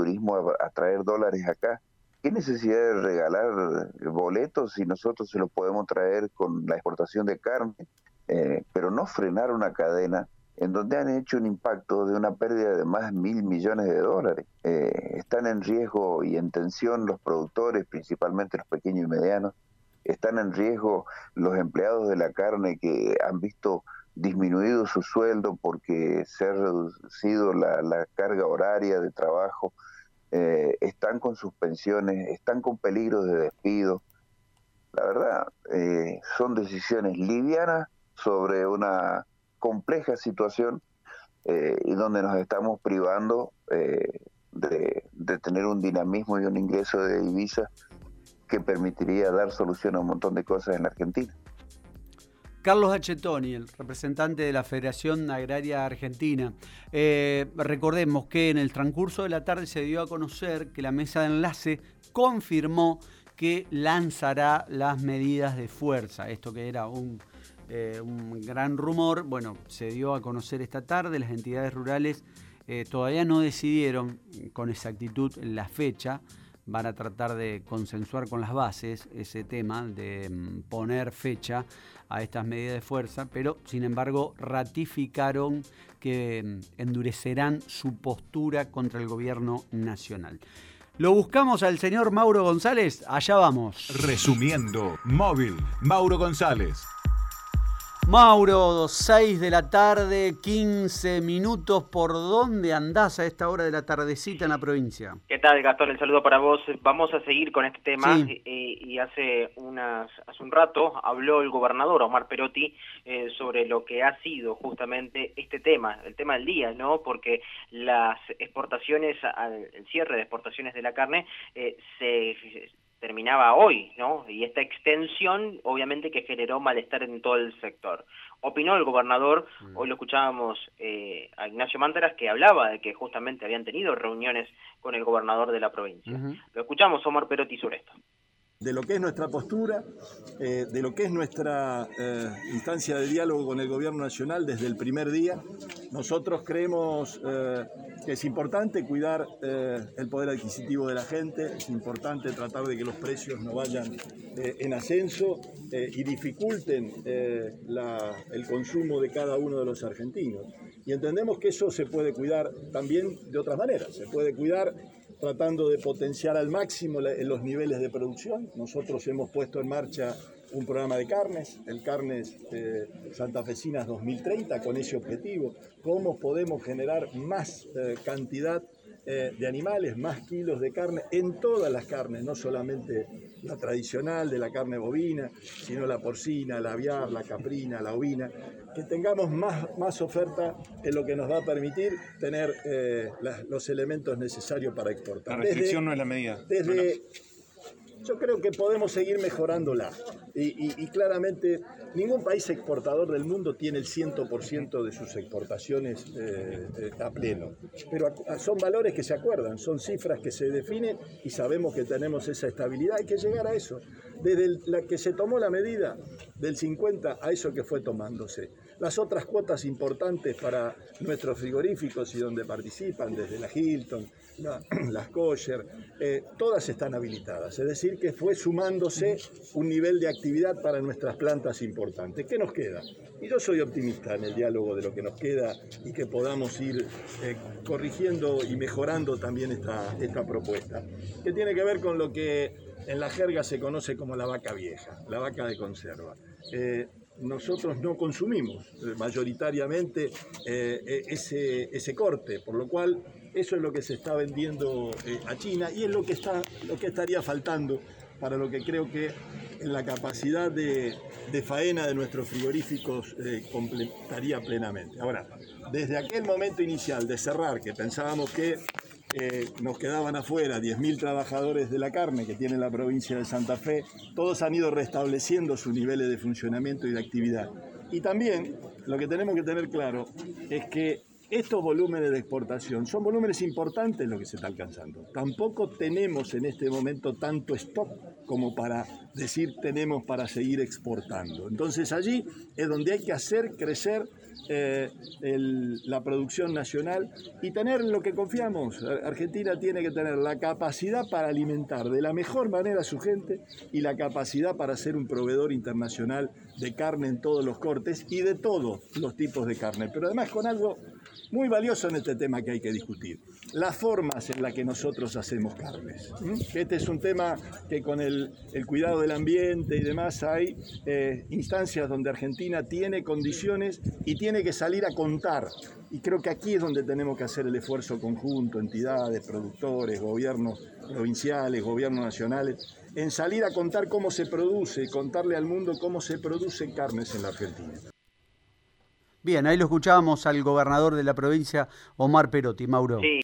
turismo a, traer dólares acá. ¿Qué necesidad de regalar boletos si nosotros se los podemos traer con la exportación de carne? Eh, pero no frenar una cadena en donde han hecho un impacto de una pérdida de más mil millones de dólares. Eh, están en riesgo y en tensión los productores, principalmente los pequeños y medianos. Están en riesgo los empleados de la carne que han visto disminuido su sueldo porque se ha reducido la, carga horaria de trabajo. Eh, están con suspensiones, están con peligros de despido. La verdad, eh, son decisiones livianas sobre una compleja situación eh, y donde nos estamos privando eh, de, tener un dinamismo y un ingreso de divisas que permitiría dar solución a un montón de cosas en la Argentina. Carlos Achetoni, el representante de la Federación Agraria Argentina. Eh, recordemos que en el transcurso de la tarde se dio a conocer que la mesa de enlace confirmó que lanzará las medidas de fuerza. Esto que era un eh, gran rumor, bueno, se dio a conocer esta tarde, las entidades rurales eh, todavía no decidieron con exactitud la fecha, van a tratar de consensuar con las bases ese tema de mm, poner fecha a estas medidas de fuerza, pero sin embargo ratificaron que mm, endurecerán su postura contra el gobierno nacional. Lo buscamos al señor Mauro González, allá vamos. Resumiendo, móvil, Mauro González. Mauro, 6 de la tarde, 15 minutos. ¿Por dónde andás a esta hora de la tardecita en la provincia? ¿Qué tal, Gastón? El saludo para vos. Vamos a seguir con este tema. Eh, y hace, unas, hace un rato habló el gobernador Omar Perotti eh, sobre lo que ha sido justamente este tema, el tema del día, ¿no? Porque las exportaciones, el cierre de exportaciones de la carne eh, se terminaba hoy, ¿no? Y esta extensión obviamente que generó malestar en todo el sector. Opinó el gobernador, mm. hoy lo escuchábamos eh, a Ignacio Mántaras, que hablaba de que justamente habían tenido reuniones con el gobernador de la provincia. Lo escuchamos, Omar Perotti, sobre esto de lo que es nuestra postura, eh, de lo que es nuestra eh, instancia de diálogo con el Gobierno Nacional desde el primer día. Nosotros creemos eh, que es importante cuidar el poder adquisitivo de la gente, es importante tratar de que los precios no vayan en ascenso y dificulten el consumo de cada uno de los argentinos. Y entendemos que eso se puede cuidar también de otras maneras. Se puede cuidar tratando de potenciar al máximo los niveles de producción. Nosotros hemos puesto en marcha un programa de carnes, el Carnes eh, Santafesinas 2030, con ese objetivo. ¿Cómo podemos generar más eh, cantidad eh, de animales, más kilos de carne en todas las carnes, no solamente la tradicional de la carne bovina, sino la porcina, la aviar, la caprina, la ovina, que tengamos más, más oferta en lo que nos va a permitir tener eh, los elementos necesarios para exportar. La restricción no es la medida. Desde, yo creo que podemos seguir mejorándola. Y, claramente ningún país exportador del mundo tiene el 100% de sus exportaciones eh, eh, a pleno. Pero son valores que se acuerdan, son cifras que se definen y sabemos que tenemos esa estabilidad. Hay que llegar a eso. Desde la que se tomó la medida del 50 a eso que fue tomándose. Las otras cuotas importantes para nuestros frigoríficos y donde participan, desde la Hilton, las kosher, eh, todas están habilitadas. Es decir, que fue sumándose un nivel de actividad para nuestras plantas importantes. ¿Qué nos queda? Y yo soy optimista en el diálogo de lo que nos queda y que podamos ir eh, corrigiendo y mejorando también esta, esta propuesta, que tiene que ver con lo que en la jerga se conoce como la vaca vieja, la vaca de conserva. Eh, nosotros no consumimos mayoritariamente ese, ese corte, por lo cual eso es lo que se está vendiendo eh, a China y es lo que, está, lo que estaría faltando para lo que creo que la capacidad de, faena de nuestros frigoríficos eh, completaría plenamente. Ahora, desde aquel momento inicial de cerrar, que pensábamos que eh, nos quedaban afuera 10.000 trabajadores de la carne que tiene la provincia de Santa Fe, todos han ido restableciendo sus niveles de funcionamiento y de actividad. Y también lo que tenemos que tener claro es que estos volúmenes de exportación son volúmenes importantes lo que se está alcanzando. Tampoco tenemos en este momento tanto stock como para decir tenemos para seguir exportando. Entonces allí es donde hay que hacer crecer eh, la producción nacional y tener lo que confiamos. Argentina tiene que tener la capacidad para alimentar de la mejor manera a su gente y la capacidad para ser un proveedor internacional de carne en todos los cortes y de todos los tipos de carne. Pero además con algo muy valioso en este tema que hay que discutir. Las formas en las que nosotros hacemos carnes. Este es un tema que con el, cuidado del ambiente y demás hay eh, instancias donde Argentina tiene condiciones y tiene que salir a contar. Y creo que aquí es donde tenemos que hacer el esfuerzo conjunto, entidades, productores, gobiernos provinciales, gobiernos nacionales, en salir a contar cómo se produce, contarle al mundo cómo se producen carnes en la Argentina. Bien, ahí lo escuchábamos al gobernador de la provincia, Omar Perotti, Mauro.